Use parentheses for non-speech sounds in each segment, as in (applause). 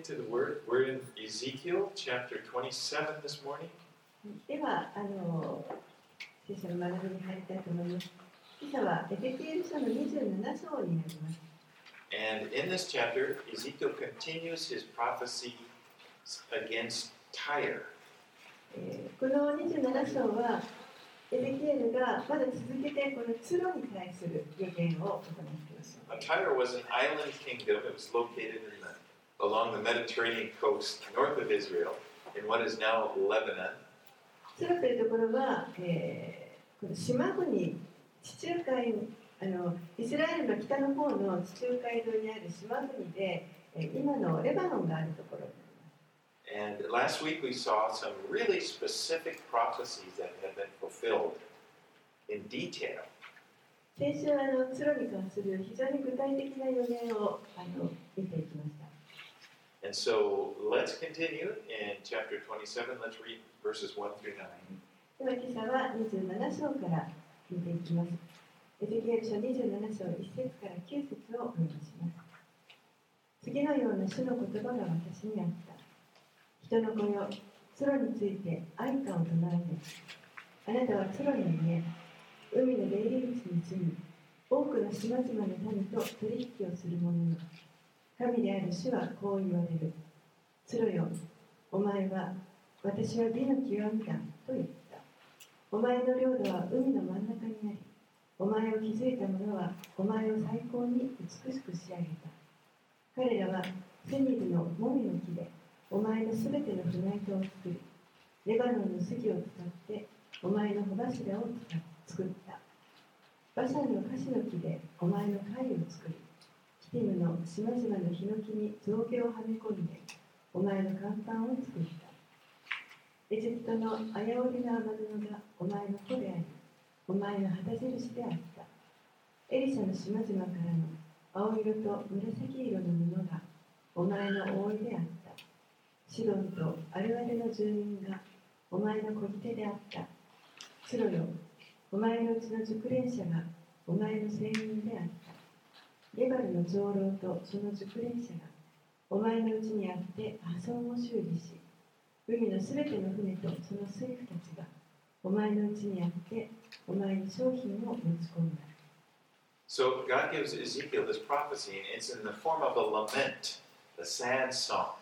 into the Word. We're in Ezekiel chapter 27 this morning. では、あの聖書の学びに入りたいと思います。今朝はエゼキエル書の27章になります。 And in this chapter, Ezekiel continues his prophecy against Tyre. えーこの27章は、エゼキエルがまだ続けてこのツロに対する予言を行っています。 Now, Tyre was an island kingdom. It was located in the, along the Mediterranean coast north of Israel in what is now Lebanon. ツロというところは、えーこの島国、地中海あの、イスラエルの北の方の地中海道にある島国で、えー今のレバノンがあるところ。And last week we saw some really specific prophecies that have been fulfilled in detail. 先週あのツロに関する非常に具体的な予言をあの見ていきました。And so let's continue in chapter 27. Let's read verses 1 through 9. では今朝は27章から見ていきます。エゼキエル書27章1節から9節をお読みします。次のような主の言葉が私にあった。人の子よ、ツロについて愛歌を唱えて。あなたはツロに見え、海の出入り口に住み、多くの島々の民と取引をする者よ。神である主はこう言われる。ツロよ、お前は私は美の極みだと言った。お前の領土は海の真ん中にあり、お前を築いた者はお前を最高に美しく仕上げた。彼らはセニルのモミの木で、お前のすべての船糸を作り、レバノンの杉を使ってお前の帆柱を作った。バシャンのカシの木でお前の貝を作り、キティムの島々のヒノキに象牙をはめ込んで、お前の甲板を作った。エジプトのあやおりの雨布がお前の子であり、お前の旗印であった。エリシャの島々からの青色と紫色の布がお前の覆いであった。シドンとアルアレの住民がお前の小手であった。ツロよ、お前のうちの熟練者がお前の青年であった。ゲバルの長老とその熟練者がお前のうちにあって破損を修理し、海のすべての船とその水夫たちがお前のうちにあってお前に商品を持ち込んだ。So God gives Ezekiel this prophecy, and it's in the form of a lament, a sad song.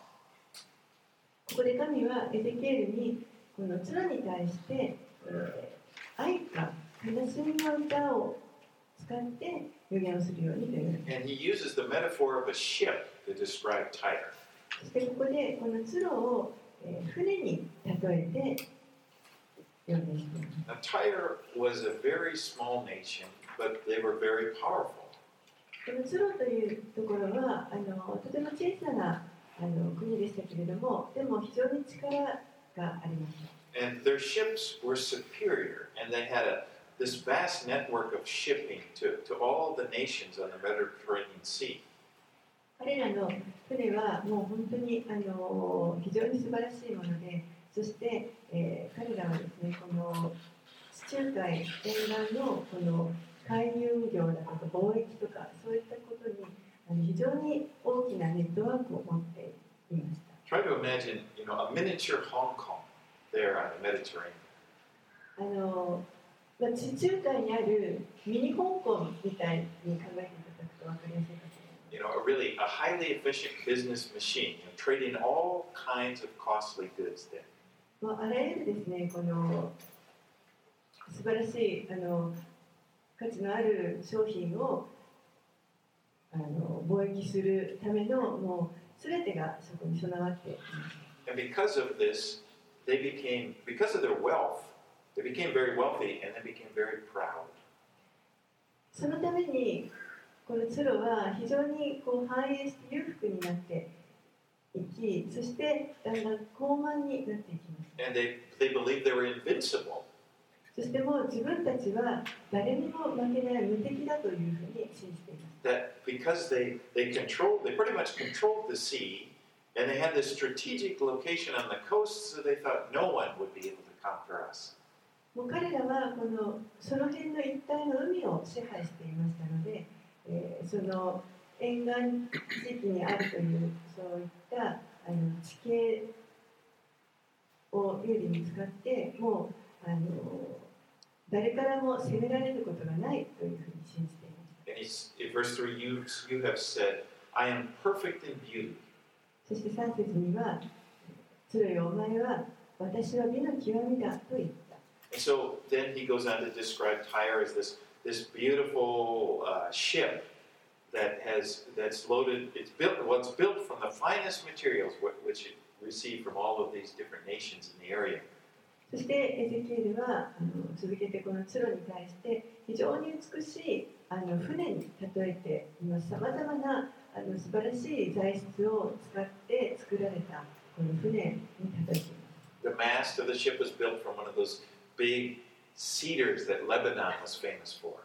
ここで神はエゼキエルにこのツラに対して、えー愛歌、悲しみの歌を使って予言をするようにという。And he uses the metaphor of a ship to describe Tyre. そしてここでこのツロを、えー船に例えて予言しています。Tyre was a very small nation, but they were very powerful. このツロというところはあのとても小さなあの国でしたけれどもでも非常に力がありました And their ships were superior, and they had a, this vast network of shipping to, to all the nations on the Mediterranean Sea. 彼らの船はもう本当にあの非常に素晴らしいものでそして、えー彼らはですねこの地中海沿岸のこの海運業だとか貿易とかそういったことにあの非常に大きなネットワークを持っていました Try to imagine, you know, a miniature Hong Kong there on the Mediterranean. あの、まあ、地中海にあるミニ香港みたいに考えていただくと分かりやすいかと You know, a really a highly efficient business machine, you know, trading all kinds of costly goods there. もうあらゆるですね、この素晴らしいあの価値のある商品をあの貿易するためのもう全てがそこに備わっています。And because of this, they became, because of their wealth, they became very wealthy and they became very proud. そのためにこのツロは非常にこう繁栄して裕福になっていき、そしてだんだん高慢になっていきます。 And they, they believed they were invincible. そしてもう自分たちは誰にも負けない無敵だというふうに信じています。 That because they, they controlled, they pretty much controlled the sea, and they had this strategic location on the coast, so they thought no one would be able to conquer us. もう彼らはこのその辺の一帯の海を支配していましたので、えーその沿岸地域にあるというそういったあの地形を有利に使ってもうあの誰からも責められることがないというふうに信じています And he's, in verse 3, you, you have said, I am perfect in beauty. そして3節には「鶴よお前は私は美の極みだ」と言った And so then he goes on to describe Tyre as this, this beautiful uh, ship that has that's loaded. It's built. Well, it's built from the finest materials, wh- which it received from all of these different nations in the area. そしてエゼキエルはあの続けてこの鶴に対して非常に美しいあの船に例えていますさまざまなあの素晴らしい材質を使って作られたこの船に例えています The mast of the ship was built from one of those big cedars that Lebanon was famous for.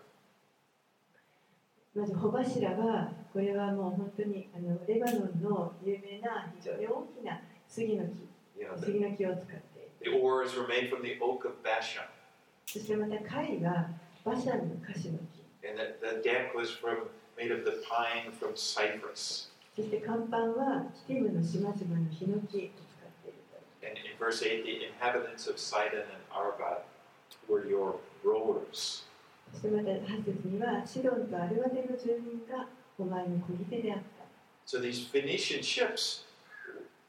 まず帆柱はこれはもう本当にあのレバノンの有名な非常に大きな杉の木 You know, 杉 the, の木を使って the oars were made from the oak of Bashan, そしてまた貝がバシャンのカシの木 and the, the deck was from made of the pine from Cyprus. そして甲板はキティムの島々のヒノキを And in verse 8, the inhabitants of Sidon and Arvad were your rowers. そしてまた8節にはシドンとアルワテの住民がお前の漕ぎ手であった So these Phoenician ships,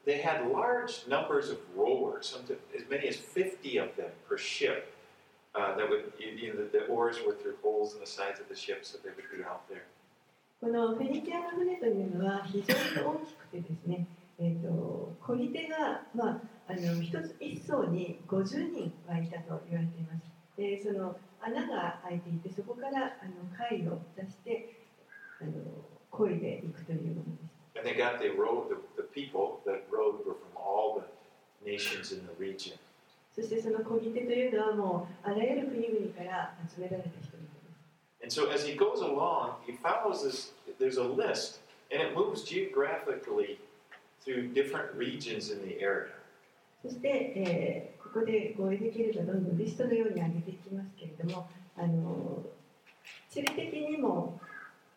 they had large numbers of rowers, sometimes as many as 50 of them per ship. Uh, that would, you you know, the, the oars were through holes in the sides of the ship, so they would be out there. このフェニキアの船というのは非常に大きくてですね、えー、と漕ぎ手が、まあ、 あの一つ一層に50人はいたと言われています。でその穴が開いていてそこからあの貝を出してあの漕いでいくというものです。And they got they rowed the, the people that rowed were from all the nations in the region. そしてその漕ぎ手というのはもうあらゆる国々から集められた人々です。And so as he goes along, he follows this. There's a list, and it moves geographically through different regions in the area. そして、えーここでこうエゼキエルがどんどんリストのように上げていきますけれども、あの地理的にも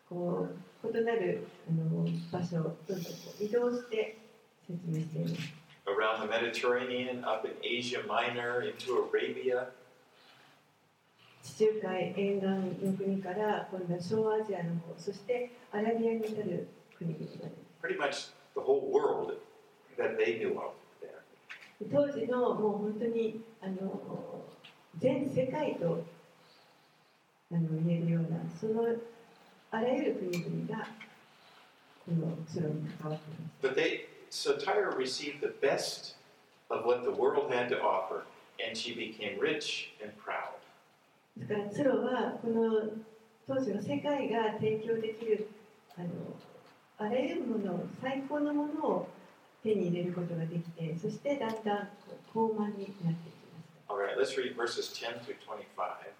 こう異なるあの場所をどんどんこう移動して説明しています。Around the Mediterranean, up in Asia Minor, into Arabia, 地中海沿岸の国から今度は小アジアの方、そしてアラビアに至る国々まで。pretty much the whole world that they knew of. 当時のもう本当にあの全世界とあの言えるようなそのあらゆる国々がこのツロに関わっています。But they, so Tyre received the best of what the world had to offer, and she became rich and proud. ですからツロはこの当時の世界が提供できるあのあらゆるものを最高のものを手に入れることができてそしてだんだん高慢になっていきました All right, let's read verses 10 through 25.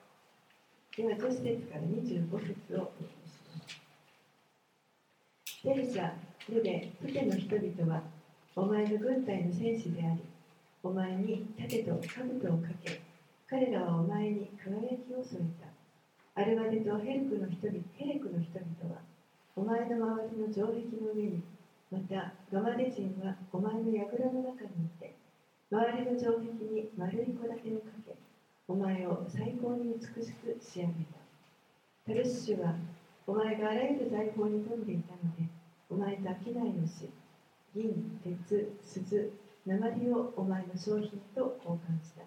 では、10節から25節をお読みします。ペルシャ、ルベ、プテの人々は、お前の軍隊の戦士であり、お前に盾と兜をかけ、彼らはお前に輝きを添えた。アルバデとヘルクの人々ヘレクの人々は、お前の周りの城壁の上に、またガマデ人はお前の櫓の中にいて、周りの城壁に丸い戸建てをかけ、お前を最高に美しく仕上げた。タルシュは、お前があらゆる財宝に富んでいたので、お前と商いをし、銀、鉄、鈴、鉛をお前の商品と交換した。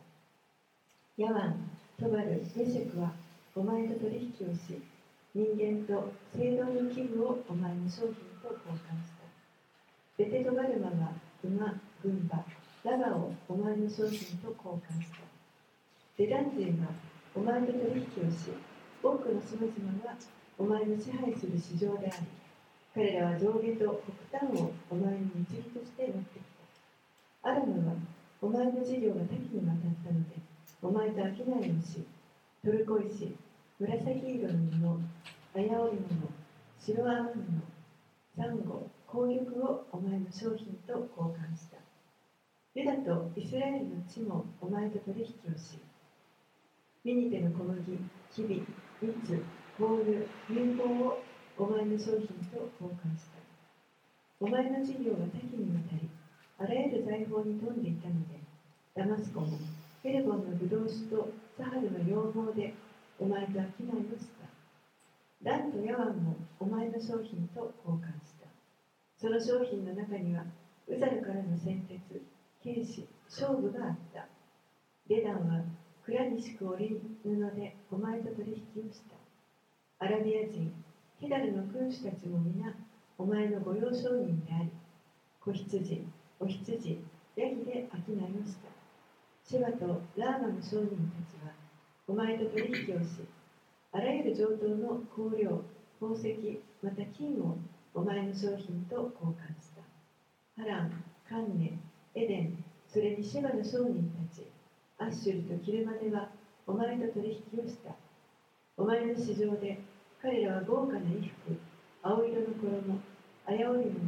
ヤワン、トバル、メシェクは、お前と取引をし、人間と聖堂の器具をお前の商品と交換した。ベテトガルマは馬、軍馬、ラガをお前の商品と交換した。デダン人はお前と取引をし、多くの島々はお前の支配する市場であり、彼らは上下と北端をお前に導きとして持ってきた。アラムはお前の事業が多岐にわたったので、お前と商いをし、トルコ石、紫色の布、綾織物、白編み物、サンゴ、紅玉をお前の商品と交換した。ユダとイスラエルの地もお前と取引をし、ミニテの小麦、キビ、蜜、ボール、乳香をお前の商品と交換した。お前の事業は多岐にわたり、あらゆる財宝に富んでいたのでダマスコもヘルボンのブドウ酒とサハルの羊毛でお前と商いをしたランとヤワンもお前の商品と交換したその商品の中にはウザルからの先鉄兵士勝負があった。デダンは蔵に敷く織布でお前と取引をした。アラビア人ヘダルの君主たちも皆お前の御用商人であり子羊お羊ヤギで商いをした。シェバとラーマの商人たちはお前と取引をしあらゆる上等の香料宝石また金をお前の商品と交換した。ハランカンネエデンそれにシェバの商人たち。アッシュルとキルマネはお前と取引をした。お前の市場で彼らは豪華な衣服青色の衣綾織物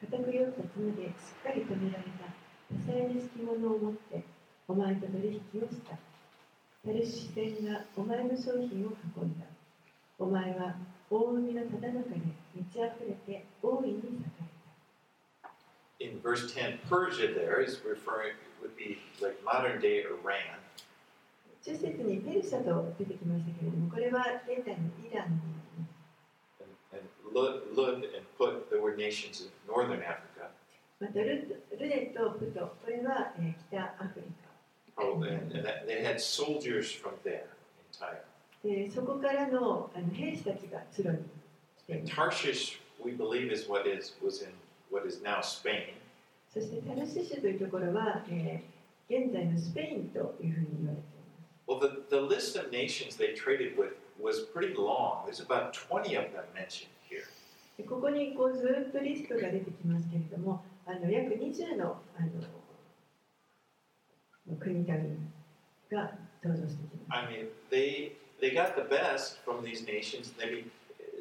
固く酔った角でしっかり留められた多彩な敷物を持ってお前と取引をした。タルシ船がお前の商品を運んだ。お前は大海のただ中で満ち溢れて大いに栄えた In verse 10, Persia there is referring, would be like modern day Iran. 中節にペルシャと出てきましたけれども、これは現代のイランになります。 And, and Lud, Lud and Put, there were nations in northern Africa. またルルネとプト、これは、えー北アフリカ。 Probably, and, and that, they had soldiers from there in Tyre. でそこからのあの兵士たちがツロに来てい And ます。Tarshish, we believe, is what is was in what is now Spain. そしてタルシシュというところは、えー現在のスペインというふうに言われています。Well, the, the list of nations they traded with was pretty long. There's about 20 of them mentioned here. でここにこうずっとリストが出てきますけれども、あの約20のあの国々が登場してきます。I mean, they they got the best from these nations. They be,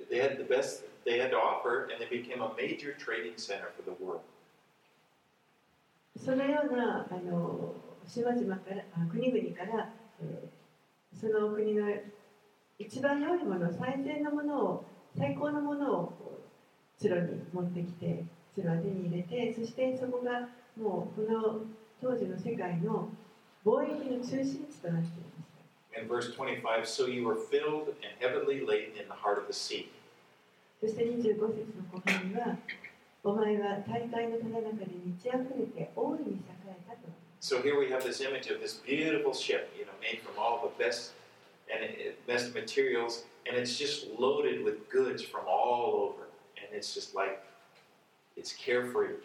they had the best they had to offer, and they became a major trading center for the world. そのようなあの島々から国々から、えーその国の一番良いもの最善のものを最高のものをこうツロに持ってきてツロは手に入れてそしてそこがもうこの当時の世界の貿易の中心地となっていま した In verse 25, so you were filled and heavily laden in the heart of the sea. そして25節の後半にはお前は大海のただ中で満ち溢れて大いに栄えたと So here we have this image of this beautiful ship, you know, made from all the best and it- best materials, and it's just loaded with goods from all over, and it's just like it's carefree.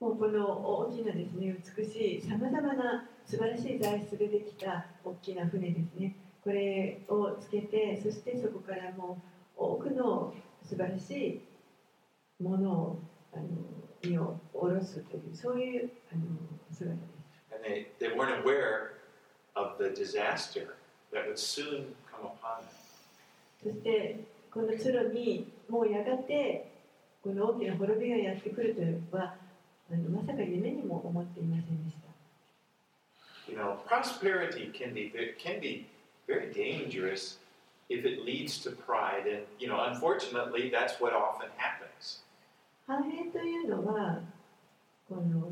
もうこの大きなですね美しいさまざまな 素晴らしい材質でできた大きな船ですね。これをつけてそしてそこからもう多くの素晴らしいものをあの荷を下ろすというそういうあの姿です And they, they weren't aware of the disaster that would soon come upon them. そしてこの通路にもうやがてこの大きな滅びがやってくるというのはあのまさか夢にも思っていませんでした You know, prosperity can be ve- can be very dangerous if it leads to pride, and you know, unfortunately, that's what often happens. 繁栄というのはこの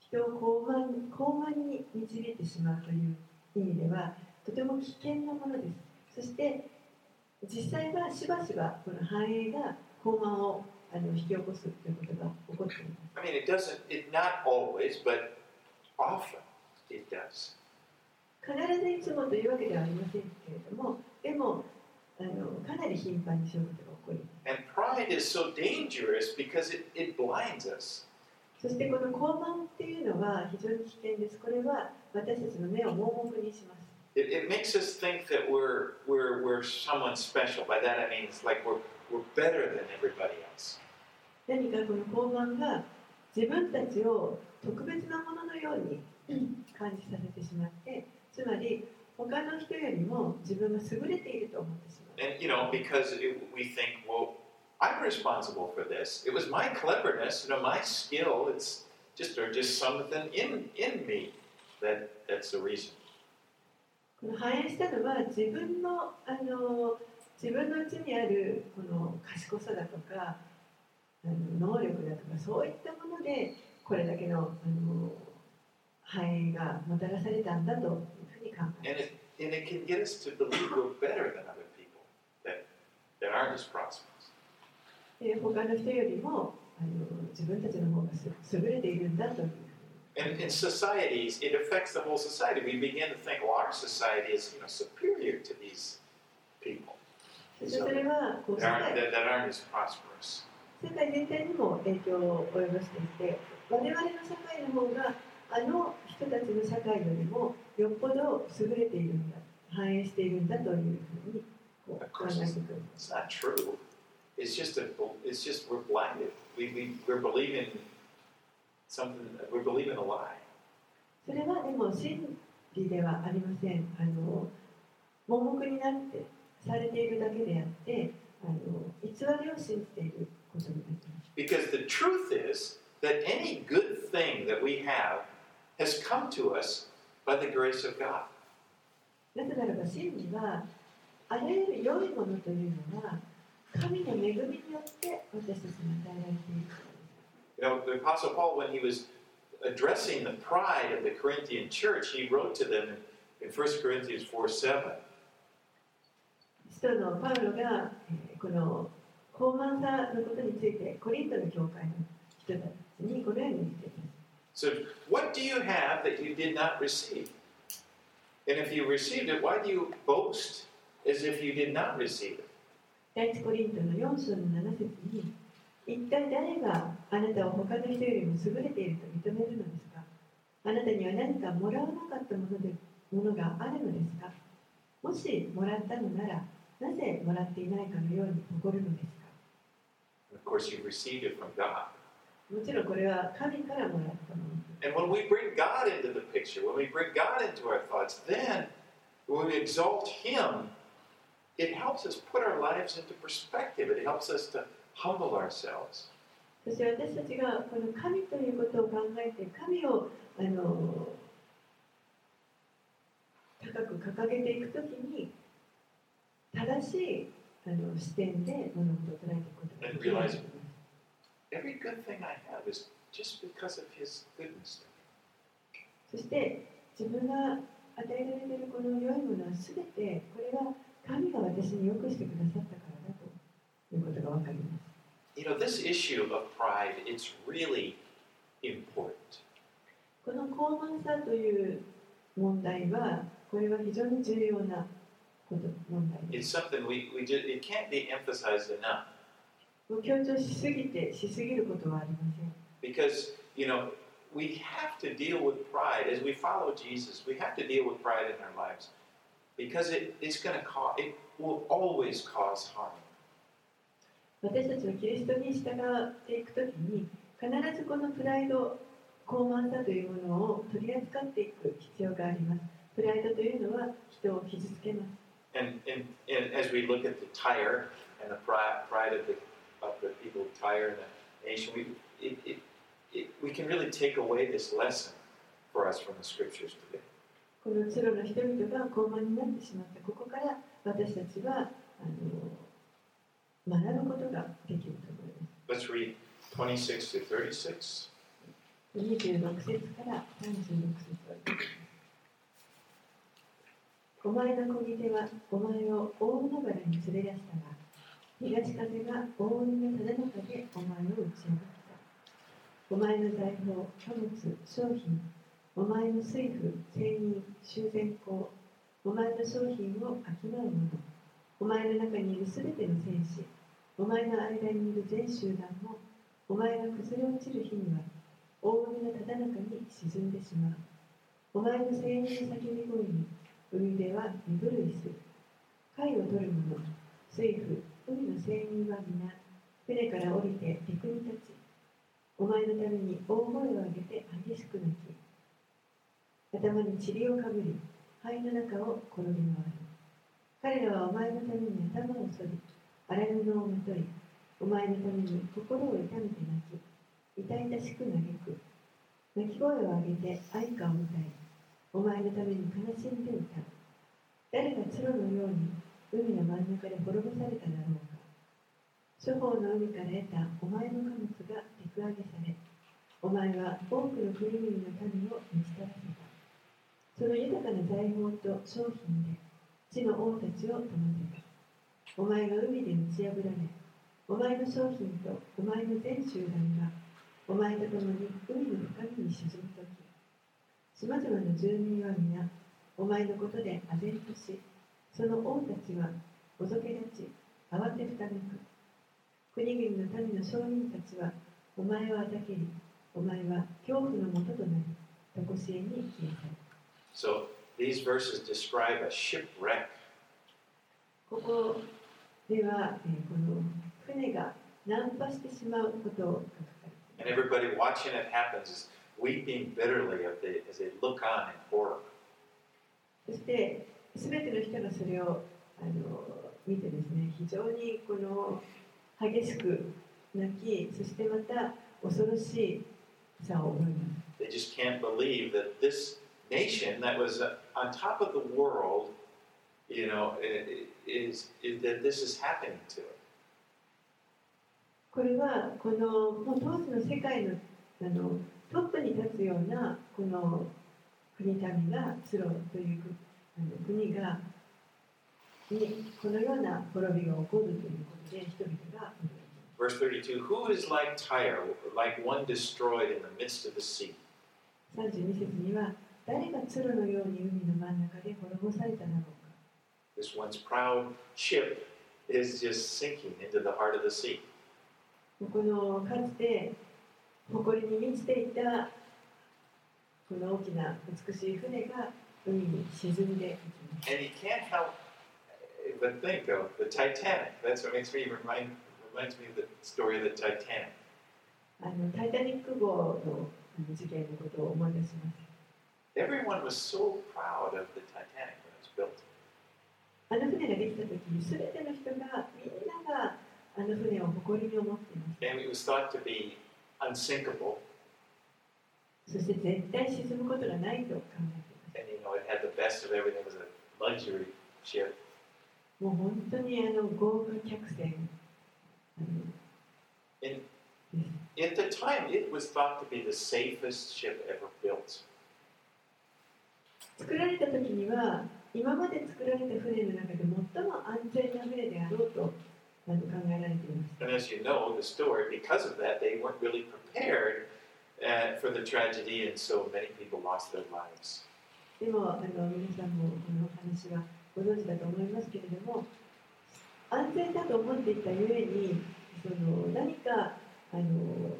人を高慢高慢に導いてしまうという意味ではとても危険なものですそして実際はしばしばこの繁栄が高慢をあの引き起こすということが起こっています I mean, it doesn't. It not always, but often it does. 必ずいつもというわけではありませんけれどもでもあのかなり頻繁にそういうことが起こり And pride is so dangerous because it, it blinds us. そしてこの高慢っていうのは非常に危険ですこれは私たちの目を盲目にします It, it makes us think that we're, we're, we're someone special. By that I mean it's like we're, we're better than everybody else. 何かこの高慢が自分たちを特別なもののように感じさせてしまってつまり他の人よりも自分が優れていると思ってしまう And, you know, because it, we think, well, I'm responsible for this. It was my cleverness, you know, my skill. It's just, or just something in, in me that, that's the reason. この反映したのは自分のあの自分のうちにあるこの賢さだとかあの能力だとかそういったものでこれだけのあの繁栄がもたらされたんだというふうに考えます。it, and it can get us to believe we're better than other people that, that aren't as prosperous. で他の人よりもあの自分たちの方がす優れているんだという And in societies, it affects the whole society. We begin to think, well, our society is you know, superior to these people そしてそれはこう that 社 aren't, 会 that, that aren't as prosperous. 世界全体にも影響を及ぼしていて我々の社会の方があの人たちの社会よりもよっぽど優れているんだ反映しているんだというふうにこう考えてくる It's not true. It's just a, it's just we're blinded. We, we, we're believing something, we're believing a lie. それはでも真理ではありませんあの盲目になってされているだけであってあの偽りを信じている Because the truth is that any good thing that we have has come to us by the grace of God. なぜならば真理はあらゆる良いものというのは神の恵みによって私たちに与えられているからです You know, the Apostle Paul, when he was addressing the pride of the Corinthian church, he wrote to them in, in 1 Corinthians 4 7. 使徒のパウロが、えーこの 高慢さのことについてコリントの教会の人たちにこのように言っています So, what do you have that you did not receive? And if you received it, why do you boast as if you did not receive it? 第一コリントの4章の7節に一体誰があなたを他の人よりも優れていると認めるのですか？あなたには何かもらわなかったものでものがあるのですか？もしもらったのならなぜもらっていないかのように誇るのですか？Of course, you received it from God. もちろんこれは神からもらったもの And when we bring God into the picture, when we bring God into our thoughts, then when we exalt Him, it helps us put our lives into perspective. It helps us to humble ourselves. そして私たちがこの神ということを考えて神をあの高く掲げていくときに正しいあの視点で物事を捉えていくこと Every good thing I have is just because of His goodness. そして自分が与えられているこの良いものは全てこれは神が私に良くしてくださったからだということが分かります。You know, this issue of pride, it's really important. この高慢さという問題はこれは非常に重要な問題です。It's something we, we just, it can't be emphasized enough. 強調しすぎてしすぎることはありません。Because, you know, we have to deal with pride. As we follow Jesus, we have to deal with pride in our lives. Because it, it's going to cause, it will always cause harm. 私たちはキリストに従っていくときに必ずこのプライド高慢さというものを取り扱っていく必要があります。プライドというのは人を傷つけます。And, and, and as we look at the Tyre and the pride, pride of, the, of the people of Tyre and the nation, we, it, it, it, we can really take away this lesson for us from the scriptures today. このツロの人々が高慢になってしまったここから私たちはあの学ぶことができると思います。 Let's read 26 to 36. 26節から36節を読みます お前の小手はお前を大海原に連れ出したが東風が大海のただ中でお前を打ち破ったお前の財宝貨物商品お前の水夫生人修繕工お前の商品を商う者お前の中にいるすべての戦士お前の間にいる全集団もお前が崩れ落ちる日には大海のただ中に沈んでしまう。お前の声援の叫び声に海辺は身震いする。貝を取る者、水夫、海の声人は皆、船から降りて陸に立ち、お前のために大声を上げて激しく泣き、頭に塵をかぶり、灰の中を転び回る。彼らはお前のために頭を剃り、荒布をまとい、お前のために心を痛めて泣き、痛々しく嘆く。泣き声を上げて愛歌を歌い、お前のために悲しんで歌う。誰が鶴のように海の真ん中で滅ぼされただろうか。諸方の海から得たお前の貨物が陸揚げされ、お前は多くの国々の民を満ち足らせた。その豊かな財宝と商品で地の王たちを富ませた。お前が海で打ち破られ、お前の商品とお前の全集団がお前と共に海の深みに沈むとき、島々の住民は皆、お前のことで唖然とし、その王たちはおぞけ立ち、慌てふためく。国々の民の商人たちは、お前をあたけり、お前は恐怖のもととなり、とこしえに消え去る。So these verses describe a shipwreck. ここでは、えーこの船が難破してしまうことを書かれてい And everybody watching it happens is weeping bitterly as they, look on in horror. そして、すべての人がそれをあの見てですね、非常にこの激しく泣き、そしてまた恐ろしさを覚えます。They just can't believe that this nation that was uh, on top of the world, you know, is, is that this is happening to it. これはこのもう当時の世界のあのトップに立つようなこの国民がツロという国がにこのような滅びが起こるということで人々が Verse 32 Who is like Tyre, like one destroyed in the midst of the sea? 32節には誰がツロのように海の真ん中で滅ぼされただろうか This once proud ship is just sinking into the heart of the sea. このかつて誇りに満ちていたこの大きな美しい船が海に沈んでいきました。あのタイタニック号の事件のことを思い出します。Everyone was so proud of the Titanic when it was built. あの船ができたときに、すべての人がみんながあの船を誇りに思っています。And it was thought to be unsinkable. そして絶対沈むことがないと考えてい And you know, it had the best of everything. It was a luxury ship. ます。もう本当にあの豪華客船 In at the time, it was thought to be the safest ship ever built. 作られた時には今まで作られた船の中で最も安全な船であろうと And as you know, the story, because of that, they weren't really prepared uh, for the tragedy, and so many people lost their lives. でもあの皆さんもこのお話はご存知だと思いますけれども安全だと思っていたゆえにその何かあの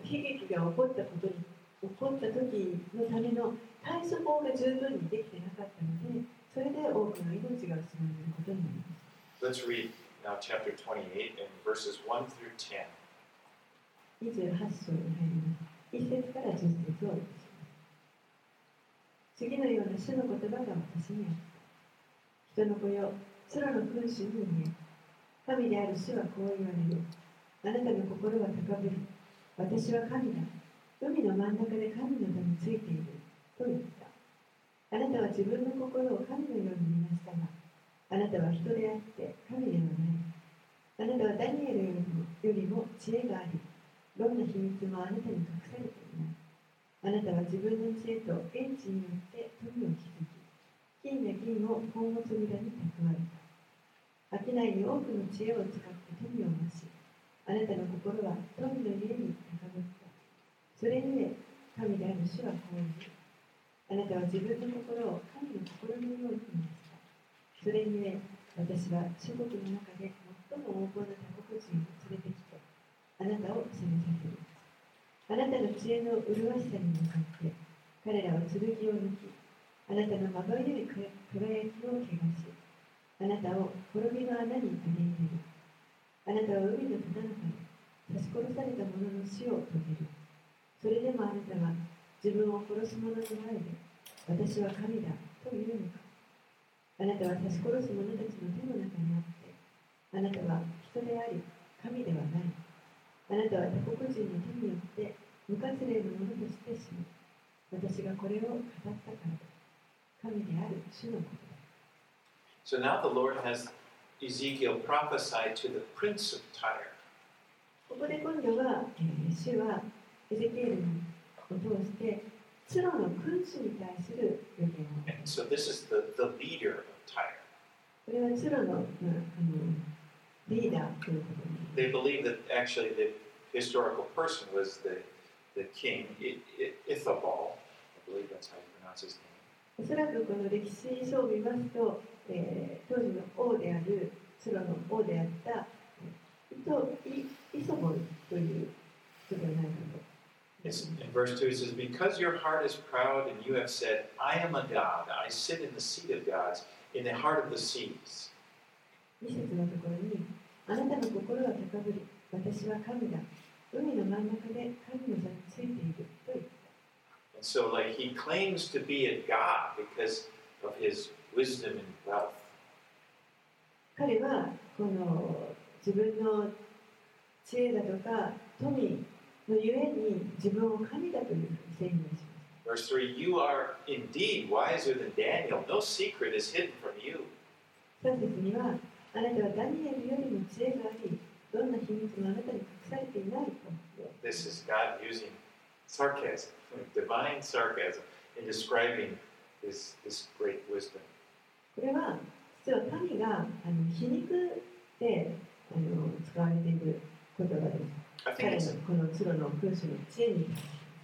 悲劇が起こったことに起こった時のための対処法が十分にできてなかったのでそれで多くの命が失われることになります Let's read now chapter 28 and verses 1 through 10. 28章に入ります1節から10節を。お読みます次のような主の言葉が私にあった人の子よ空の君主に言え。神である主はこう言われる。あなたの心は高ぶり私は神だ。海の真ん中で神の名についている。と言った。あなたは自分の心を神のように見ましたがあなたは人であって神ではないあなたはダニエルよりもよりも知恵がありどんな秘密もあなたに隠されていない。あなたは自分の知恵と英知によって富を築き、金や銀を宝物蔵に蓄えた。商いに多くの知恵を使って富を増し、あなたの心は富の家に高ぶった。それゆえ、神である主はこう言う。あなたは自分の心を神の心のように見まし。それゆえ、私は諸国の中で最も横暴な他国人を連れてきて、あなたを責めさせる。あなたの知恵の麗しさに向かって、彼らは剣を抜き、あなたのまばゆい輝きを汚し、あなたを滅びの穴に投げ入れる。あなたは海のただ中で刺し殺された者の死を遂げる。それでもあなたは自分を殺す者の前で、私は神だと言うのか。あなたは刺し殺す者たちの手の中にあって、あなたは人であり、神ではない。あなたは他国人の手によって無活例のものとして死ぬ。私がこれを語ったからだ。神である主のことだ。So now the Lord has Ezekiel prophesy to the prince of Tyre. こで今度は、えー主はエゼキエルを通して、ツロの君主に対する予言を。And so this is the, the leader of Tyre. これはツロの,、まあ、あのリーダーということに。They believe that actually the historical person was the, the king Ithabal. I believe that's how you pronounce his name. おそらくこの歴史書を見ますと、えー当時の王である、ツロの王であった、イソボルという人ではないか It's, と。 in verse 2 it says, Because your heart is proud and you have said, I am a God, I sit in the seat of gods, in the heart of the seas. 2節のところに、あなたの心は高ぶり、私は神だ。海の真ん中で神の座についていると言った。 And so, like, he claims to be a God because of his wisdom and wealth. 彼はこの自分の知恵だとか富 のゆえに自分を神だというふうに宣言します。Verse 3 You are indeed wiser than Daniel, no secret is hidden from you. 3節には、あなたはダニエルよりも知恵があり、どんな秘密もあなたに隠されていないと。This is God using sarcasm, divine sarcasm, in describing this, this great wisdom. これは、実は神があの皮肉であの使われている言葉です。I think 彼 it's のこのツロの君主の知恵に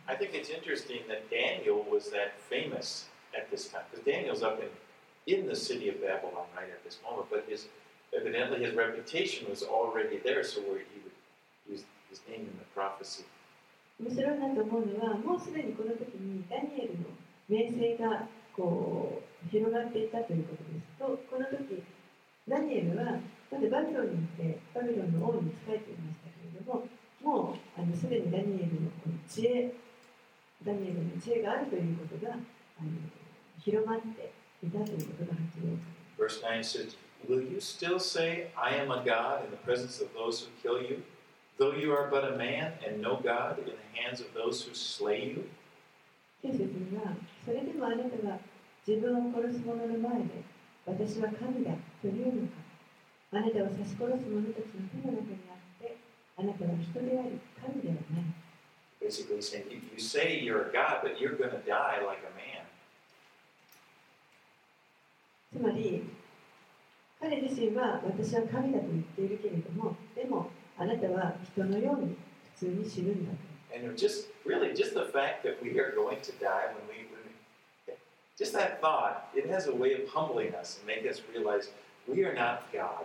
I think it's interesting that Daniel was that famous at this time because Daniel's up in, in the city of Babylon right at this moment, but his evidently his reputation was already there, so where he would use his name in the prophecy. 面白いなと思うのは、もうすでにこの時にダニエルの名声がこう広がっていたということです。と、この時ダニエルはまだバビロンにいて、バビロンの王に仕えていましたも、もうあのすでにダニエルのこの知恵、ダニエルの知恵があるということがあの広まっていたということがはっきり分かります Verse 9 says, Will you still say, I am a God in the presence of those who kill you? Though you are but a man and no God in the hands of those who slay you? 9節には、それでもあなたは自分を殺す者の前で、私は神だというのか。あなたを刺し殺す者たちの手の中にあ あなたは人であり、神ではない。 Basically saying, you, you say you're a God, but you're going to die like a man. つまり、彼自身は私は神だと言っているけれども、でもあなたは人のように普通に死ぬんだと。 And just really, just the fact that we are going to die when we, when we, just that thought, it has a way of humbling us and making us realize we are not God.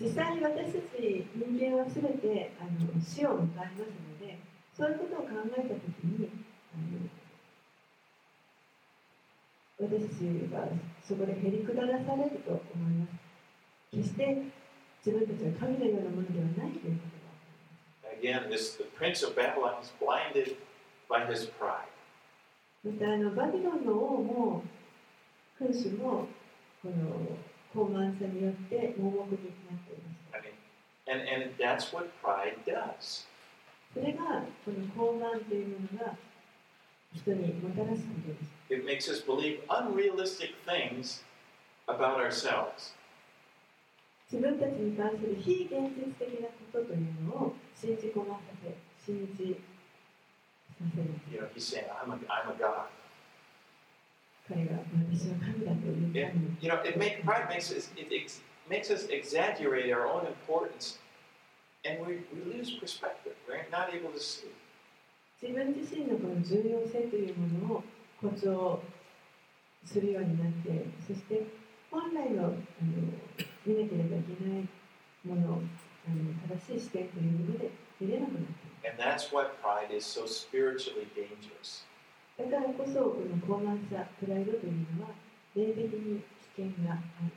実際に私たち人間はすべてあの死を迎えますので、そういうことを考えたときに私たちはそこでへりくだらされると思います。決して自分たちは神のようなものではないということが Again, this the prince of Babylon is blinded by his pride. またあのバビロンの王も君主もこの高慢さによって盲目になっていました。I mean, and, and that's what pride does. それがこの高慢というものが人にもたらすことです。It makes us believe unrealistic things about ourselves. 自分たちに関する非現実的なことというのを信じ込まさせ、信じさせる。You know, he's saying, I'm a, I'm a God. 彼が私は神だと言ったのに、 You know, it make, pride makes us, it ex, makes us exaggerate our own importance, and we, we lose perspective. We're not able to see. 自分自身のこの重要性というものを誇張するようになって、そして本来のあの見なければいけないもの、あの正しい視点というもので見れなくなっている。 And that's why pride is so spiritually dangerous. だからこそ、この高慢さ、プライドというのは、霊的に危険がある。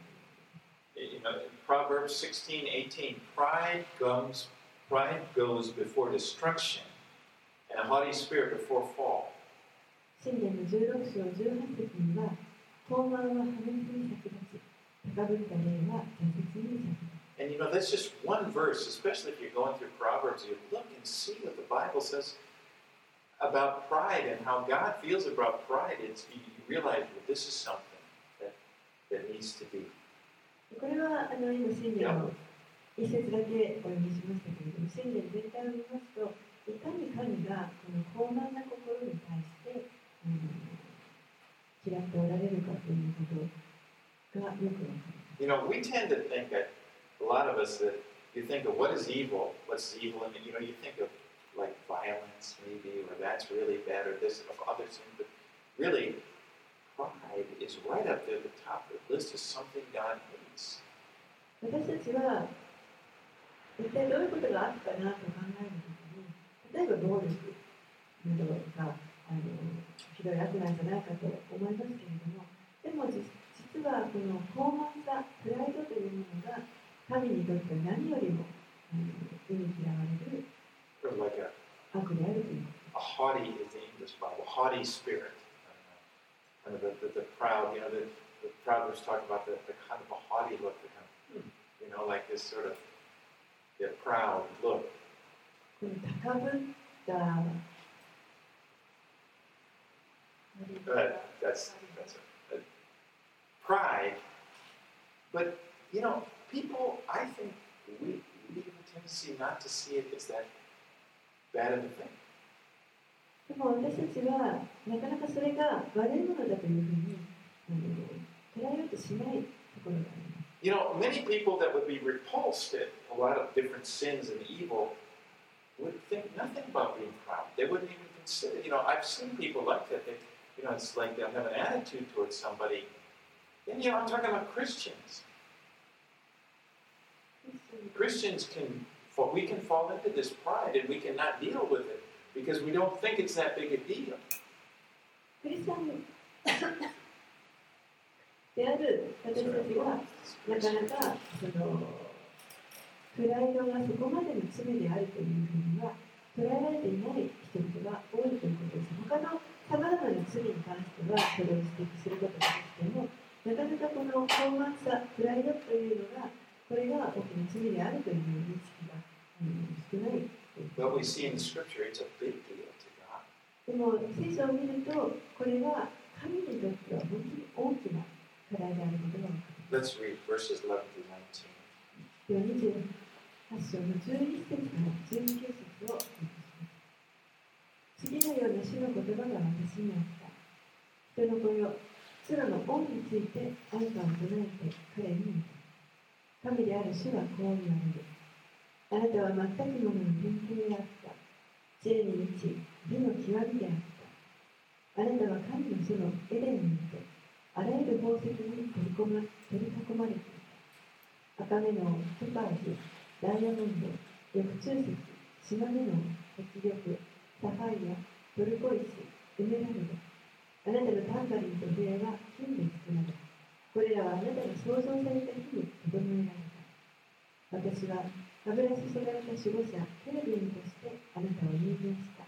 You know, in Proverbs 16, 18, pride comes, pride goes before destruction, and a haughty spirit before fall. 信玄の16章18節には、高慢は破滅に先立ち、高ぶった霊は挫折に先立つ。 And you know, that's just one verse, especially if you're going through Proverbs, you look and see what the Bible says about pride and how God feels about pride. It's, you, you realize, well, this is something that, that needs to be. これはあの今、信玄の 一節だけお読みしましたけれども、信玄全体を見ますと、いかに神がこの高慢な心に対して、うん、嫌っておられるかということがよくわかります。 You know, we tend to think that a lot of us that you think of what is evil, what's evil, and you know, you think of like violence maybe, or that's really bad, or this, of other things, but really, pride is right up there at the top of the list of something God hates. 私たちは一体どういうことがあったかなと考えるときに例えば暴力などがあのひどい悪なんじゃないかと思いますけれどもでも実実はこの高慢さプライドというものが神にとって何よりも this Bible, haughty spirit. Uh, kind of the, the, the proud, you know, the, the proud was talking about the, the kind of a haughty look to him. Hmm. You know, like this sort of yeah, proud look. Hmm. 음, uh, that's that's it. Pride. But you know, people. I think we we have a tendency not to see it as that bad of a thing. でも私たちはなかなかそれが悪いものだというふうにあの捉えようとしないところがあります。 You know, many people that would be repulsed at a lot of different sins and evil would think nothing about being proud. They wouldn't even consider. You know, I've seen people like that. They, you know, it's like they'll have an attitude towards somebody. And you know, I'm talking about Christians. Christians can, fall, we can fall into this pride and we cannot deal with it Because we don't think it's that big a deal. クリスチャンである私たちがなかなかそのプライドがそこまでの罪であるというふうには捉えられていない人々が多いということです。他のさまざまな罪に関してはそれを指摘することができてもなかなかこの高慢さ、プライドというのがこれが大きな罪であるという認識が、うん、少ないという But we see in the scripture it's a big deal to God. でも聖書を見るとこれは神にとっては本当に大きな課題であることが分かります。Let's read verses 11 through 19. では28章の12節から19節をお読みします。次のような主の言葉が私にあった。人の子よ、空の恩についてあんたを唱えて彼に言った。神である主はこう言われる。あなたは全くものの典型であった。知恵に満ち、美の極みであった。あなたは神の主のエデンにいて、あらゆる宝石に取り込ま取り囲まれていた。赤目のトパーズ、ダイヤモンド、緑中石、島目の碧玉、サファイア、トルコ石、エメラルド。あなたのタンバリンと笛は金で作られ、これらはあなたが創造された日に整えられた。私は油注がれた守護者、ケルビンとしてあなたを任命した。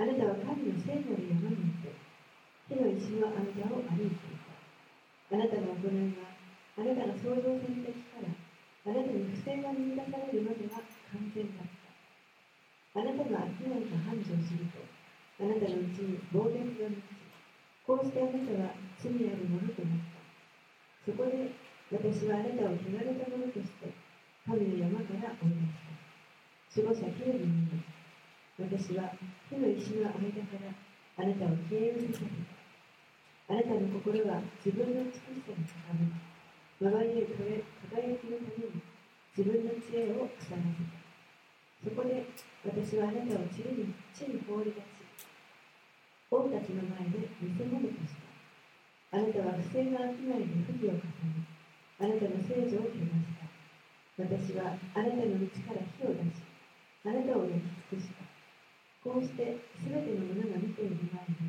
あなたは神の聖なる山にいて、火の石の間を歩いていた。あなたの行いはあなたが創造された日からあなたに不正が見出されるまでは完全だった。あなたの商いが繁盛すると、あなたのうちに暴虐が満ち、こうしてあなたは罪あるものとなった。そこで私はあなたを汚れたものとして、神の山から追い出した。守護者ケルビに私は火の石の間からあなたを消え失せた。あなたの心は自分の美しさに高ぶり、周りに輝きのために自分の知恵を腐らせた。そこで私はあなたを地に地に放り出し、王たちの前で見せ物とした。あなたは不正な商いで不義を重ね、あなたの聖女を汚した。私はあなたの道から火を出し、あなたを焼き尽くした。こうしてすべての者が見ている前に、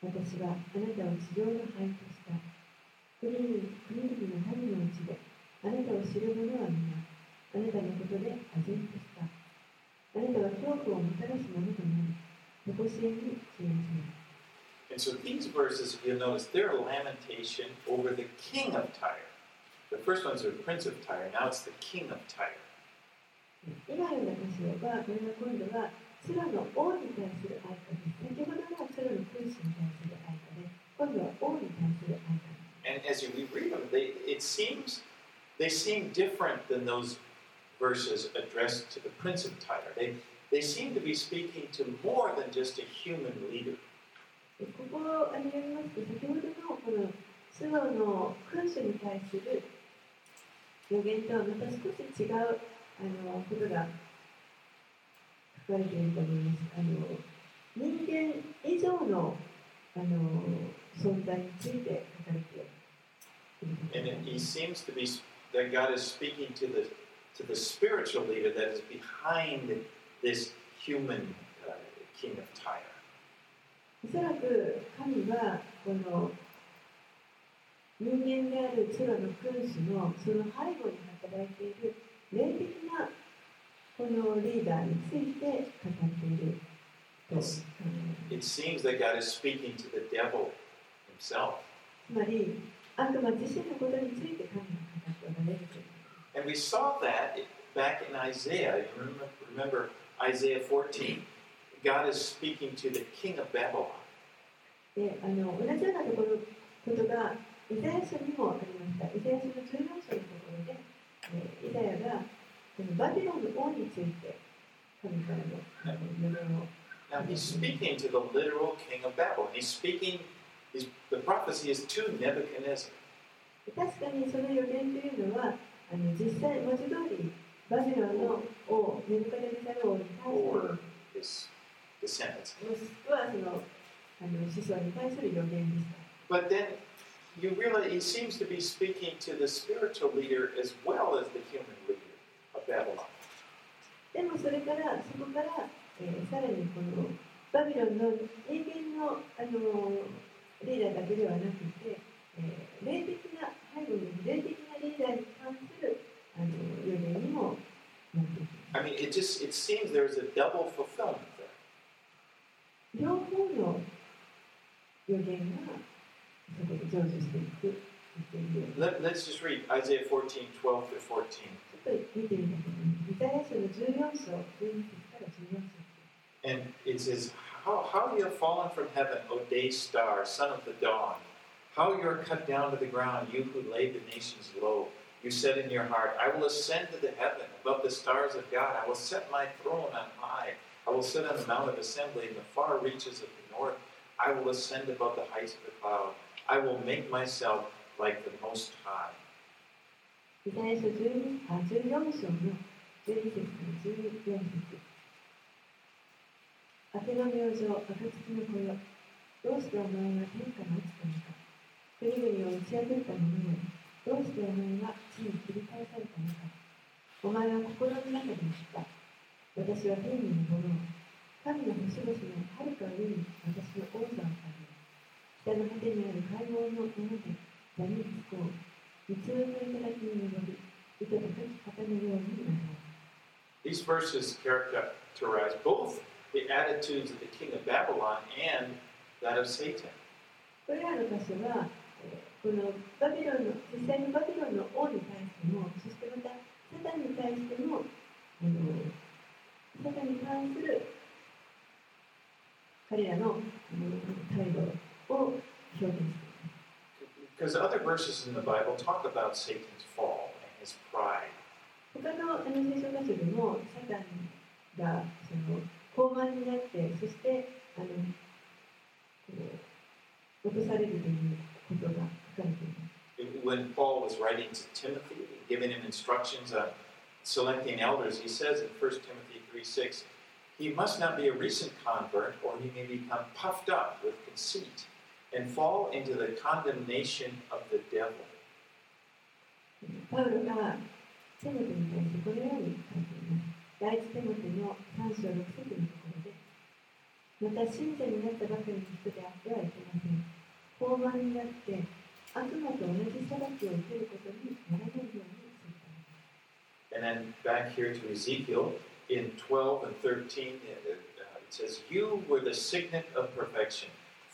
私はあなたを地上の灰とした。国々の民のうちで、あなたを知る者は皆、あなたのことで唖然とした。あなたは恐怖をもたらすものとなり、残し絵に消えず And so these verses, if you'll notice, they're a lamentation over the king of Tyre. The first one's the prince of Tyre, now it's the king of Tyre. 今のような箇所は、これは今度は、空の王に対する愛歌です。先ほどは空の君主に対する愛歌で、今度は王に対する愛歌です。 And as you read them, they, it seems they seem different than those verses addressed to the prince of Tyre. They, they seem to be speaking to more than just a human leader. ここによりますと先ほどのこのスノの君主に対する 予言とはまた少し違うあのことが書かれていると思います。あの人間以上のあの存在について書かれている And it, he seems to be that God is speaking to the to the spiritual leader that is behind this human uh, king of Tyre. おそらく神はこの人間である空の君主のその背後に働いている霊的なこのリーダーについて語っていると考えます It seems that God is speaking to the devil himself. つまり悪魔自身のことについて神が語っておられるという And we saw that back in Isaiah. You remember, remember Isaiah 14. God is speaking to the king of Babylon. であの同じようなところことが イザヤ書にもありました。イザヤ書の14章のところで、えーイザヤがバビロンの王について神からのあの予言を Now he's speaking to the literal king of Babylon. He's speaking, he's, the prophecy is to Nebuchadnezzar. 確かにその予言というのはあの実際文字通りバビロンの王ネブカデネザル王に対はそのあの子孫に対する予言でした。But then you realize he seems to be speaking to the spiritual leader as well as the human leader of Babylon. でもそれからそこから、えーさらにこのバビロンの人間のあのリーダーだけではなくて、えー霊的な背後にいる霊的なリーダーに関するあの予言にもなっていきま I mean, it just it seems there's a double fulfillment there. す。両方の予言が let, us just read Isaiah 14, 12 through 14. And it says, How, how you have fallen from heaven, O day star, son of the dawn! How you are cut down to the ground, you who laid the nations low! You said in your heart, I will ascend to the heaven, above the stars of God. I will set my throne on high. I will sit on the mount of assembly in the far reaches of the north. I will ascend above the heights of the cloud. I will make myself like the Most High. イザヤ書12あ14章の12節から14節明けの明星、暁の子よ、どうしてお前は天下に落ちたのか国々を打ち破った者よ、どうしてお前は地に切り返されたのかお前は心の中で言った。私は天に登ろう。神の星々のはるか上に私の王座を立。北の果てにある会合の山で座につこう。道のりの頂に登り、糸高き旗のようになろう。These verses characterize both the attitudes of the king of Babylon and that of Satan. これらの箇所は、えーこのバビロンの、実際のバビロンの王に対しても、そしてまた、サタンに対しても、あのサタンに関する彼らのあの態度 を表現しています。 Because other verses in the Bible talk about Satan's fall and his pride. 他のあの聖書箇所でも、サタンがその高慢になって、そしてあのこう落とされるということが書かれています。 When Paul was writing to Timothy, giving him instructions on selecting elders, he says in 1 Timothy 3 6, he must not be a recent convert, or he may become puffed up with conceit and fall into the condemnation of the devil. And then back here to Ezekiel in 12 and 13, uh, it says, You were the signet of perfection.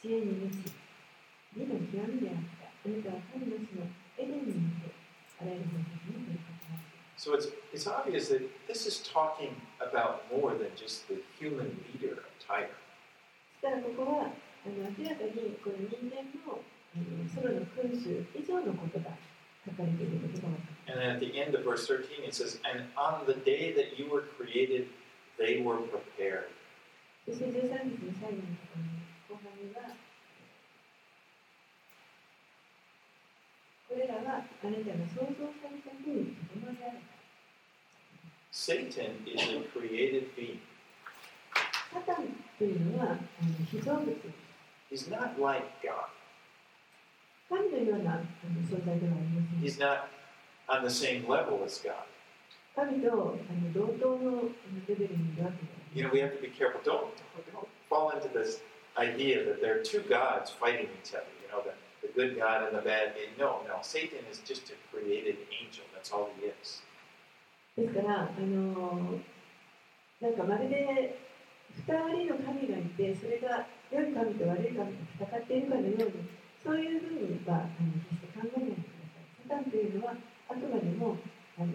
知恵に満ち、美の極みであった。あなたは神の死のエデンに見て、あらゆる法則に取り掛かった。 So it's, it's obvious that this is talking about more than just the human leader of Tyre. そしたらここはあの明らかにこの人間のあのソロの君主以上のことが書かれていることが分か And then at the end of verse 13, it says, And on the day that you were created, they were prepared. る。そして13節の最後のところに Satan is a created being. He's not like God. He's not on the same level as God. You know, we have to be careful. Don't, don't fall into this idea that there are two gods fighting each other. You know, the, the good God and the bad God. No, no. Satan is just a created angel. That's all he is. ですから、あのなんかまるで二人の神がいて、それが良い神と悪い神が戦っているかのように、そういうふうにはあの決して考えないでください。サタンというのは、あくまでもあの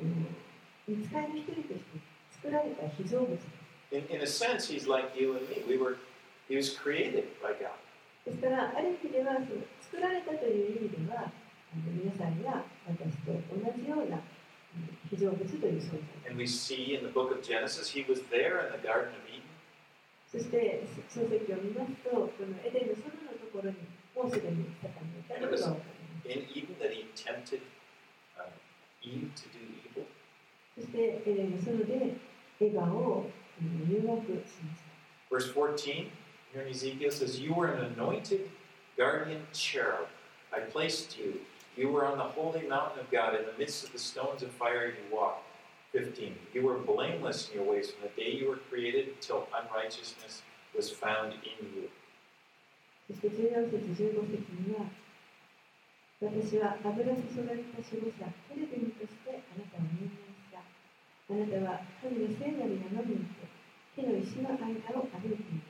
見つかりの一人として作られた被造物です。 In, in a sense, he's like you and me. We were, he was created by God. ですから、ある意味ではその作られたという意味では、あの皆さんや私と同じようなうん被造物という存在。 And we see in the book of Genesis, he was there in the Garden of Eden. そして、漱石を見ますと、このエデンの園のところに、もうすでにサタンがいたことが分かります。 In Eden, that he tempted uh, Eve to do evil. そして、エデンの園でエヴァをうん誘惑しました。 Verse 14 here in Ezekiel says, You were an anointed guardian cherub. I placed you. You were on the holy mountain of God. In the midst of the stones of fire you walked. 15. You were blameless in your ways from the day you were created until unrighteousness was found in you. そして、14節、15節には、私は油注がれた守護者、テレビにとしてあなたを任命した。あなたは神の聖なる山にいて、火の石の間を歩いていた。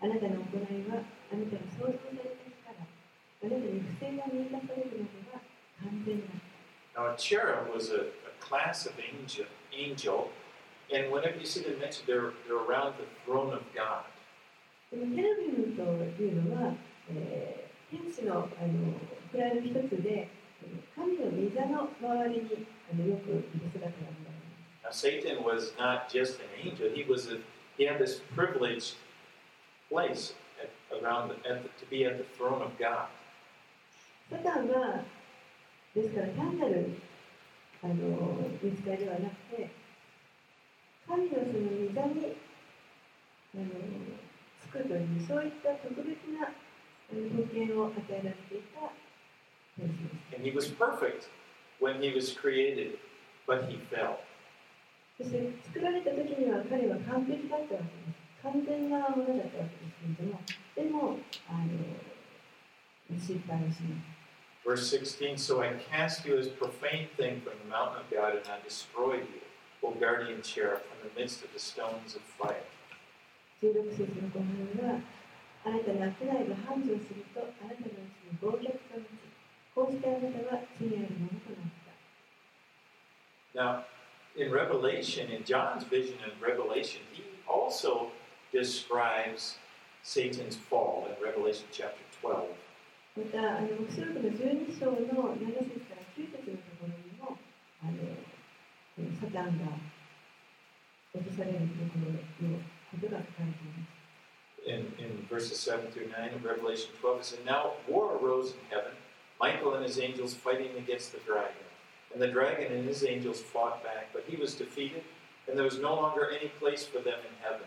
あなたの行いは、あなたが創造された日から、あなたに不正が見出されるまでは完全だった。 Now, a cherub was a, a class of angel, angel, and whenever you see them mentioned, they're, they're around the throne of God. このテレビムというのは、えー天使のあの位の一つで、神の御座の周りにあのよくいる姿が見られます。 Now, Satan was not just an angel; he was a, he had this privileged place at, around the, at the, to be at the throne of God. サタンは、ですから単なるあの見つかりではなくて、神のその御座にあのつくという、そういった特別なあの特権を与えられていた天使です。 And he was perfect when he was created, but he fell. そして作られた時には彼は完璧だったわけです。 完全なものだったわけですけれども、でも、あの失敗をします。 Verse 16 So I cast you as profane thing from the mountain of God, and I destroyed you, O guardian cherub, from the midst of the stones of fire. 16節の後半は、あなたの悪内が繁盛すると、あなたのうちに暴虐が満ち、こうしてあなたは罪あるものとなった。 Now, in Revelation, in John's vision in Revelation, he also describes Satan's fall in Revelation chapter 12. また、あの黙示録の12章の7節から9節のところにも、あのサタンが落とされるところのことが書かれています。 In, in verses 7 through 9 of Revelation 12, it says, Now war arose in heaven, Michael and his angels fighting against the dragon. And the dragon and his angels fought back, but he was defeated, and there was no longer any place for them in heaven.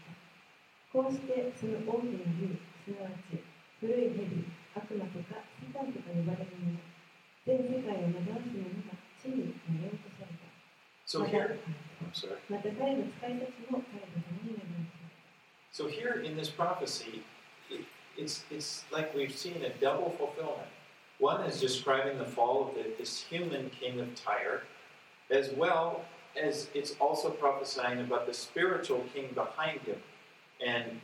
こうしてその大きな竜、すなわち古い蛇、悪魔とかサタンとか呼ばれるもの、全世界を惑わす者が地に投げ落とされた。 So また here, I'm sorry. また彼の使いたちも彼と共になりました。 So here in this prophecy, it, it's it's like we've seen a double fulfillment. One is describing the fall of the, this human king of Tyre, as well as it's also prophesying about the spiritual king behind him and,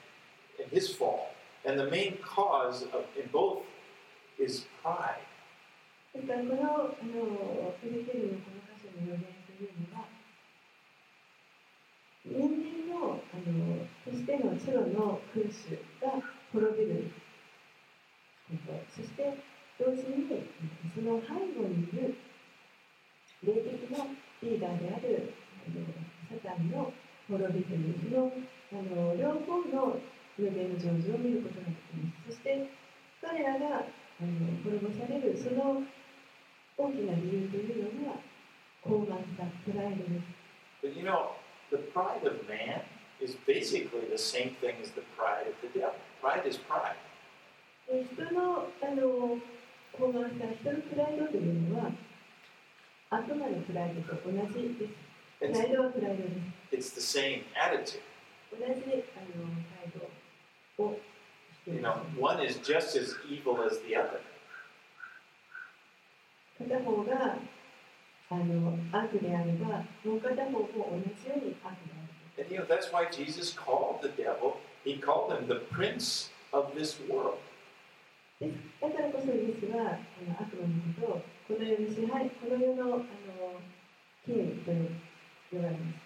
and his fall. And the main cause of in both is pride. ですからこのあのフィリピンのこの箇所の予言というのは人間のあのとしてのチロの君主が滅びることそして同時にその背後にいる霊的なリーダーであるあのサタンの滅びというのあの両方の予言の成就を見ることができますそして彼らがあの滅ぼされるその大きな理由というのが高慢さ、プライドです。But you know, the pride of man is basically the same thing as the pride of the devil. Pride is pride. で人のあの高慢さ、人のプライドというのは悪魔のプライドと同じです。プライドはプライドです。it's the same attitude. 同じあの態度をしてい You ま know, one is just as evil as the other. す。片方があの悪であれば、もう片方も同じように悪である。 And you know, that's why Jesus called the devil, he called him the prince of this world. ですだからこそイエスはあの悪魔のことをこの世の支配、この世のあの金と呼ばれました。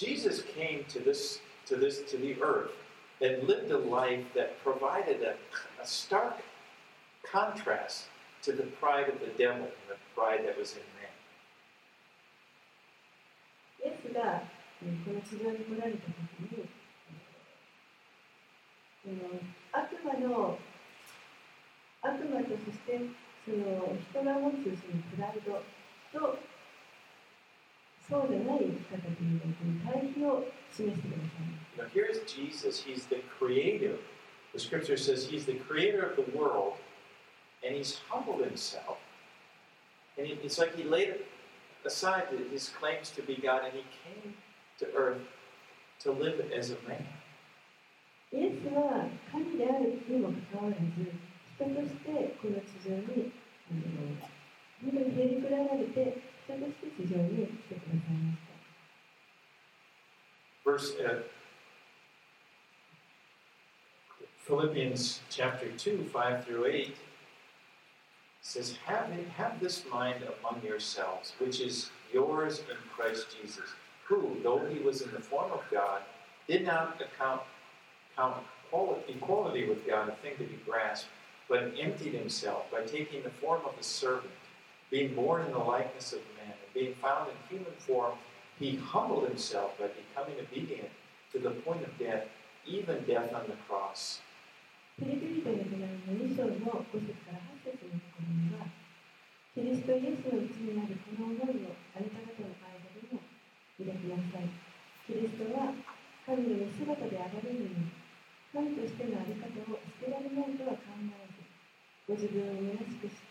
Jesus came to this to this to the earth and lived a life that provided a, a stark contrast to the pride of the devil and the pride that was in man. イエスがうんこの地上に来られたときに、その悪魔の悪魔とそしてその人が持つそのプライドと そうでない生き方というのこの対比を示してくださいます。 You know, here's Jesus. He's the creator. The scripture says he's the creator of the world, and he's humbled himself. And it- it's like he laid aside his claims to be God, and he came to earth to live as a man. イエスは神であるにもかかわらず、人としてこの地上に、あの本当にへりくだられて、 Verse uh, Philippians chapter 2, 5 through 8 says, have, have this mind among yourselves, which is yours in Christ Jesus, who, though he was in the form of God, did not account, count equality with God a thing to be grasped, but emptied himself by taking the form of a servant being born in the likeness of man, and being found in human form." He humbled himself by becoming obedient to the point of death, even death on the cross. フィリピリトの手紙の2章の5節から8節のところには、キリストイエスのうちにあるこの思いをあなた方の間でも抱きなさい。キリストは神の見姿であられるのに、神としての在り方を捨てられないとは考えず、ご自分を虚しくして、 て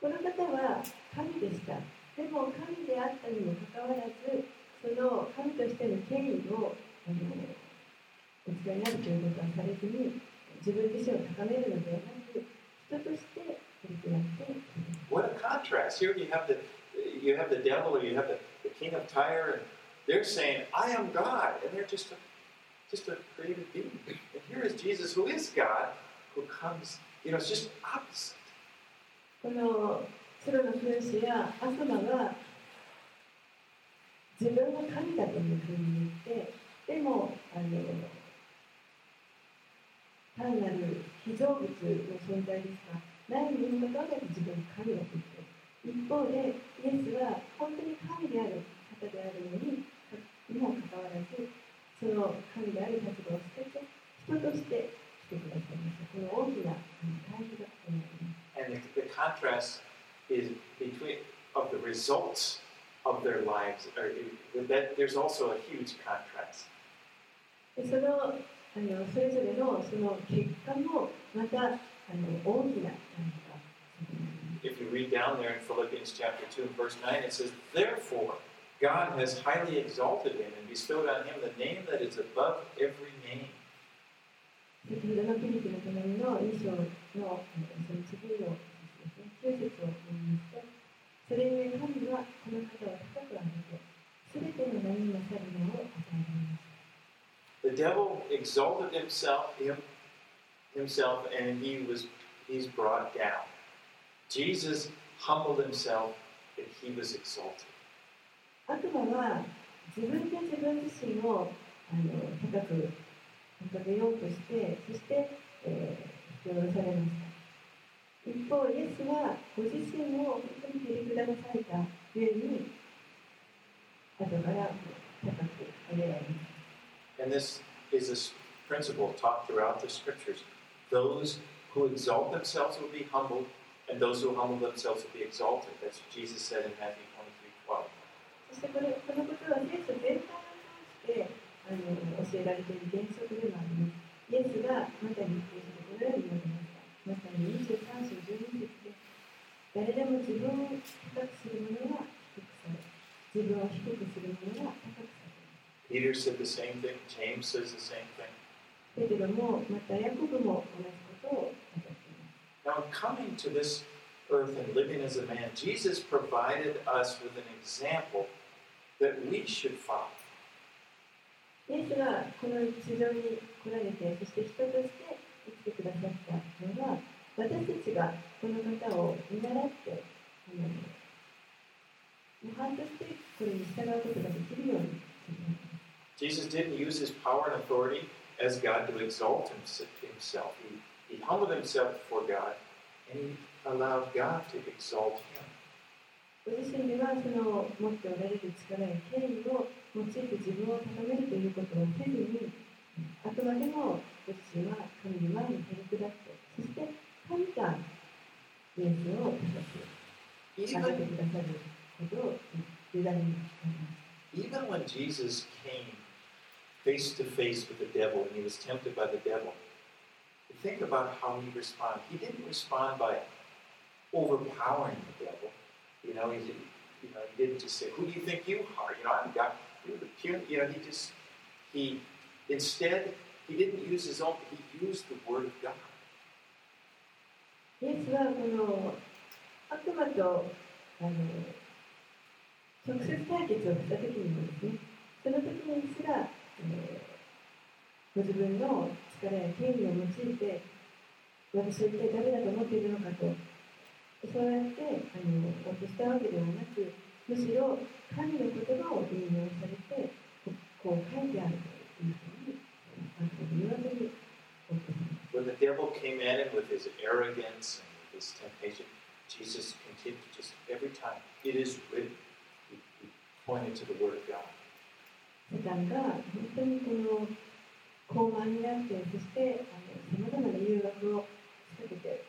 この方は神でした。でも神であったにもかかわらず、その神としての権威をあのお使いになるということはされずに、自分自身を高めるのではなく、人として振りくらってください What a contrast! Here you have the you have the devil, or you have the, the king of Tyre, and they're saying, "I am God," and they're just a just a created being. And here is Jesus, who is God, who comes. You know, it's just opposite. このプロの君主や悪魔は自分が神だというふうに言ってでもあの単なる被造物の存在ですがないにもかかわらず自分が神だと言って一方でイエスは本当に神である方であるのにもかかわらずその神である立場を捨てて人として来てくださいました。この大きな対比がここにあります。And the, the contrast is between of the results of their lives. Or that there's also a huge contrast. でそのあのそれぞれのその結果もまたあの大きな何か If you read down there in Philippians chapter 2 and verse 9, it says, Therefore, God has highly exalted him and bestowed on him the name that is above every name. 先ほどのピリピの隣の2章のあのその次の9節を読みますと、それゆえ神はこの方を高く上げて、すべての名になさる名を与えられました。 The devil exalted himself, him, himself, and he was he's brought down. Jesus humbled himself, and he was exalted. 悪魔は自分で自分自身をあの高く 掲げようとして、そして、えー、引き下ろされました。一方、イエスはご自身を本当にへりくだされたゆえに、後から高く上げられました。 And this is a s- principle taught throughout the scriptures. Those who exalt themselves will be humbled, and those who humble themselves will be exalted. That's what Jesus said in Matthew 23 12. そしてこれこのことは聖書全体を通して あの教えられている原則でもあります。イエスがマタイに言っているこのように言われました。マタイ23章12節で誰でも自分を高くする者は低くされ、自分を低くする者は高くされる。 Peter said the same thing. James says the same thing. ペテロもまたヤコブも同じことを語っています。 Now, coming to this earth and living as a man, Jesus provided us with an example that we should follow. イエスがこの地上に来られて、そして人として生きてくださったのは、私たちがこの方を見習って、あの模範としてこれに従うことができるようにする。Jesus didn't use his power and authority as God to exalt himself. He, he humbled himself before God and he allowed God to exalt him. ご自身ではその持っておられる力や権威を用いて自分を高めるということをせずに、あくまでもご自身は神の前にへりくだって、そして神がイエスを高く上げてくださることを委ねにます。even when Jesus came face to face with the devil and he was tempted by the devil, think about how he responded. He didn't respond by overpowering the devil. You know, he didn't, you know, he didn't just say, "Who do you think you are?" You know, I'm God. You're the pure. You know, he just he instead he didn't use his own. He used the word of God. イエスはこの悪魔とあの直接対決をした時にもですね、その時にすら、あのご自分の力や権威を用いて、私は一体誰だと思っているのかと、そうやってあの落としたわけではなく、むしろ神の言葉を引用されて、ここう書いてあるというふうに、言わずに。When the devil came at him with his arrogance and with his temptation, Jesus continued just every time. It is written. He, he pointed to the word of God. サタンが本当にこの高慢になって、そしてさまざまな誘惑を仕掛けて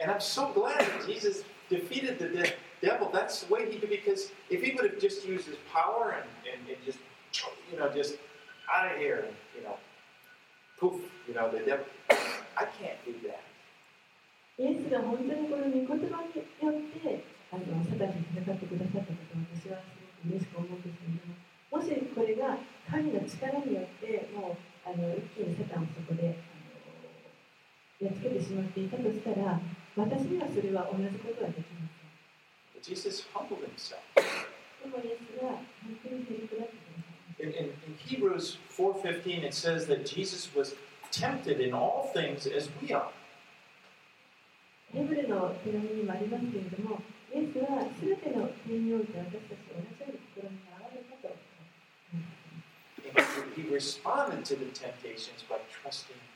And I'm so glad that Jesus defeated the de- devil. That's the way he did because if he would have just used his power and, and, and just, you know, just out of here, and, you know, poof, you know, the devil, I can't do that. イエスが本当にこの御言葉によってあのサタンに戦ってくださったことを私はすごく嬉しく思うんですけれどももしこれが神の力によってもうあの一気にサタンをそこであのやっつけてしまっていたとしたら 私にはそれは同じことはできま But Jesus humbled himself. せんでもイエスが本当にへりくだってください In, in, in Hebrews 4.15, it says that Jesus was tempted in all things as we are. ヘブルの手紙にもありますけれどもイエスは全ての点において私たちと同じように心にあられたと And he responded to the temptations by trusting God.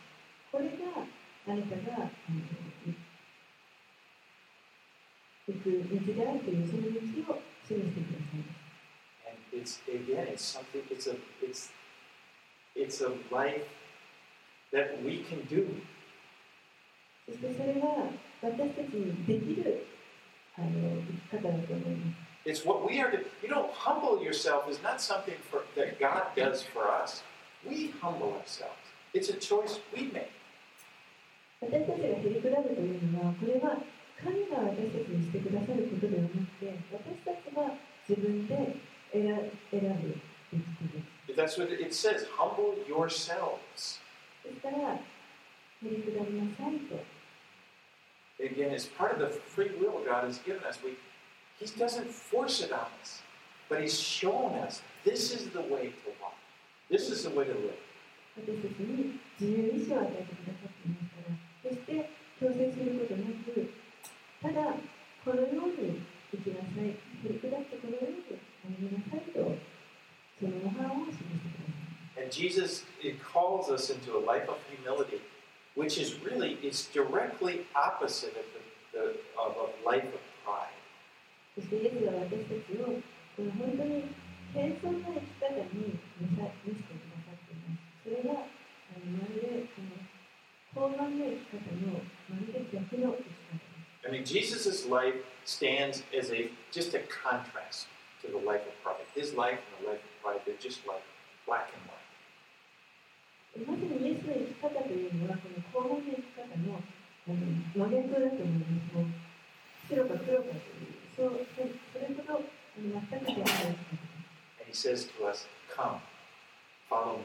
これがあなたがあの行く道であるというその道を示してくださいます And it's again, it's something. It's a it's it's a life that we can do. そしてそれは私たちにできるあの生き方だと思います。 It's what we are to. You know, humble yourself is not something for, that God does for us. We humble ourselves. It's a choice we make. 私たちがへりくだるというのは、これは神が私たちにしてくださることではなくて、私たちが自分で選選ぶべきことです。 That's what it says. Humble yourselves. ですから、へりくだりなさいと。 Again, it's part of the free will God has given us. We, he doesn't force it on us, but He's shown us this is the way to walk. This is the way to live. 私たちに自由意志を与えてくださっていますから、決 して強制することなく、ただ、このように生きなさい、へりくだってこのように歩みなさいと、その模範を示してください。 And Jesus it calls us into a life of humility, which is really it's directly opposite of the, the of a life of pride. そしてイエスは私たちをこの本当に謙遜な生き方に見さ見せてくださっています。それがあのまるで I mean, Jesus' life stands as a just a contrast to the life of pride. His life and the life of pride, they're just like black and white. まさにイエスの生き方というのはこの高慢な生き方のあの真逆だと思います。もう白か黒かというそうそそれほどあの全く逆な生き方です。 And he says to us, Come, follow me.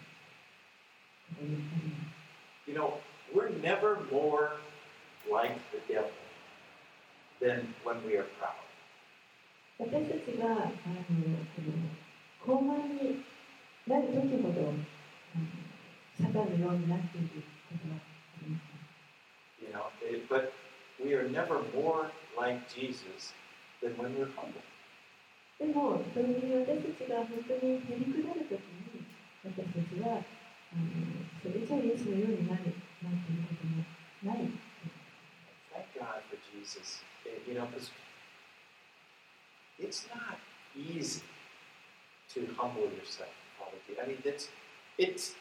You know, we're never more like the devil than when we are proud. 私たちがあのこの高慢になる時ほど、あのサタンのようになっていくことがあります。 You know, it- but we are never more like Jesus than when we're humble. でも、同時に私たちが本当にへりくだるときに、私たちは あのそれじゃあイエスのようになるなんていうこともない。 Thank God for Jesus. Eh, You know, because it's not easy to humble yourself, Father. I mean, it's it's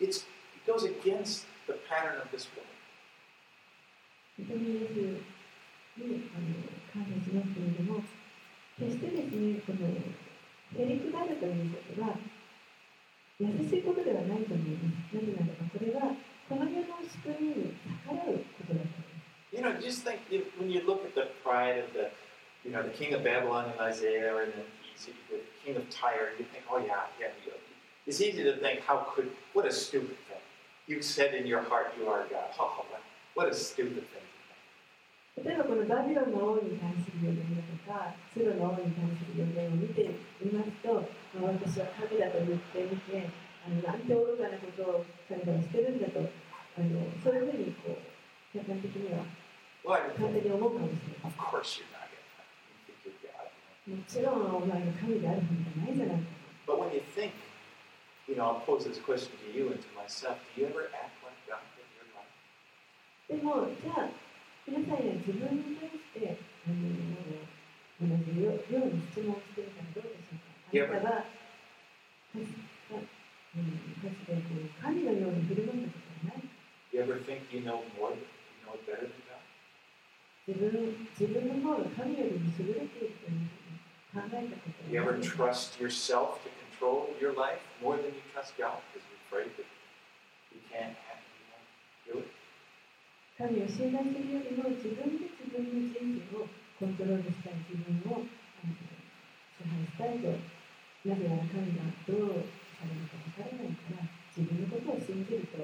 it's it goes against the pattern of this world. 本当にイエスにあの感謝しますけれども、決してですね、このへりくだるということは、 優しいことではないと思います。なぜならばこれはこの世の仕組みに逆らうことだと思います。 You know, just think you, when you look at the pride of the, you know, the king of Babylon and Isaiah, and then the king of Tyre, you think, oh yeah, yeah. You know, it's easy to think, how could, what a stupid thing. You said in your heart, you are God. (laughs) Oh, what a stupid thing. 例えばこのバビロンの王に対する予言だとか、スロの王に対する予言を見てみますと、 まあ私は神だと言ってみて、あのなんて愚かなことを彼らはしてるんだと、あのそういうふうにこう客観的には Well, I 簡単に思うかもしれない。 of course you're not going to. You think you're God. もちろんお前が神であるはずがないじゃないか。 But when you think, you know, I'll pose this question to you and to myself. Do you ever act like God in your life? でも、じゃあ、皆さんや自分に対して、あの同じよように質問してみたらどうでしょうか。 あなたは、かつかうんかつてこう神のように振る舞ったことはない You ever think you know more, you know it better than God? 自分自分の方が神よりも優れているというふうに考えたこと You は ever ない trust yourself to control your life more than you trust God because you're afraid that you can't have, you won't do it? 神を信頼するよりも自分で自分の人生をコントロールしたい自分をあの支配したいと なぜ神だと神のことからないから自分のことを信じると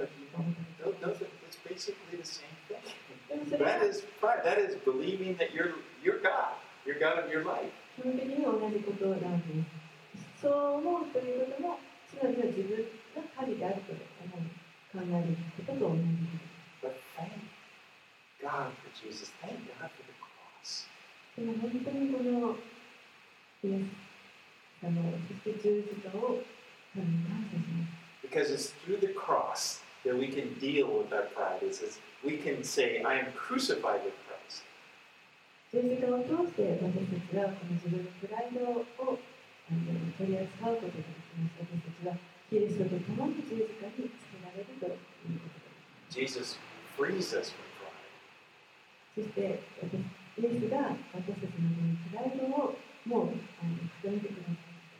そう思うということも、つまりは自分の神であると考えることと同じで。も本当にこの Because it's through the cross that we can deal with our pride. It says we can say, I am crucified with Christ. 十字架を通して私たちはこの自分のプライドをあの取り扱うことができます私たちはキリストと共に十字架につけられるということです Jesus frees us from pride. そして私イエスが私たちのプライドをもうあの固めてください He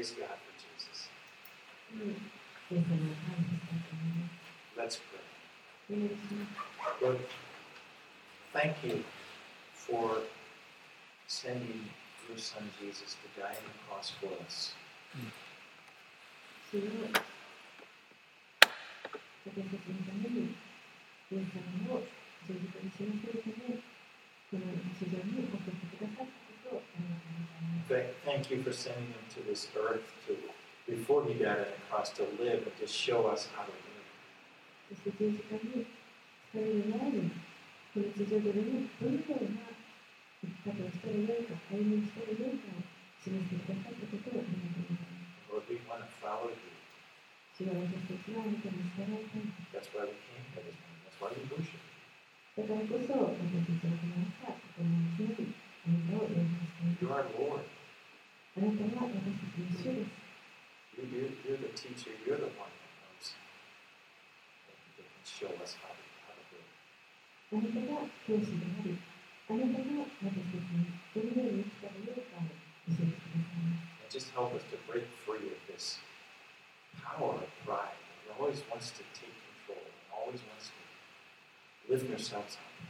Praise God for Jesus. Let's pray. Lord, thank you for sending your son Jesus to die on the cross for us. Mm. Thank, you for sending him to this earth to, before he died on the cross to live and to show us how to live. Lord, we want to follow you. That's why we came here. This morning. That's why we worship you. You are Lord. You, you, you're the teacher. You're the one that knows that can show us how to, how to do and just help us to break free of this power of pride. that always wants to take control. and always wants to lift ourselves up.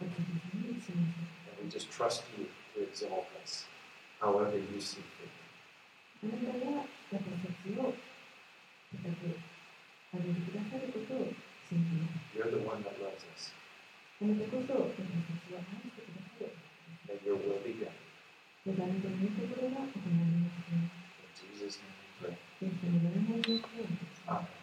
And we just trust you to exalt us, however you see fit. You're the one that loves us. May your will be done. In Jesus' name we pray. Amen.